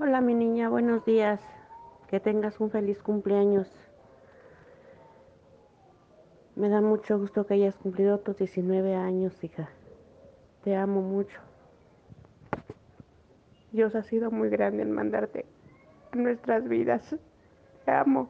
Hola mi niña, buenos días. Que tengas un feliz cumpleaños. Me da mucho gusto que hayas cumplido tus 19 años, hija. Te amo mucho. Dios ha sido muy grande en mandarte nuestras vidas. Te amo.